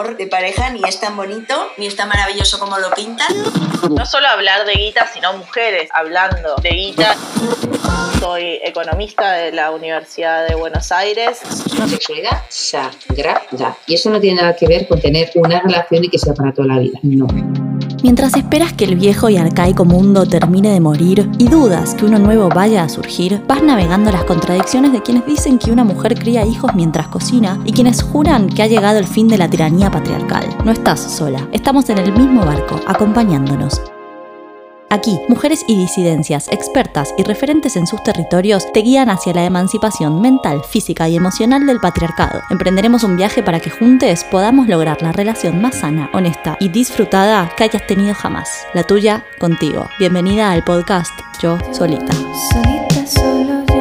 amor de pareja ni es tan bonito, ni es tan maravilloso como lo pintan. No solo hablar de guita, sino mujeres hablando de guita. Soy economista de la Universidad de Buenos Aires. Sexualidad sagrada. Y eso no tiene nada que ver con tener una relación y que sea para toda la vida. No. Mientras esperas que el viejo y arcaico mundo termine de morir y dudas que uno nuevo vaya a surgir, vas navegando las contradicciones de quienes dicen que una mujer cría hijos mientras cocina y quienes juran que ha llegado el fin de la tiranía patriarcal. No estás sola, estamos en el mismo barco, acompañándonos. Aquí, mujeres y disidencias, expertas y referentes en sus territorios te guían hacia la emancipación mental, física y emocional del patriarcado. Emprenderemos un viaje para que juntos podamos lograr la relación más sana, honesta y disfrutada que hayas tenido jamás. La tuya contigo. Bienvenida al podcast Yo Solita. Solita soy.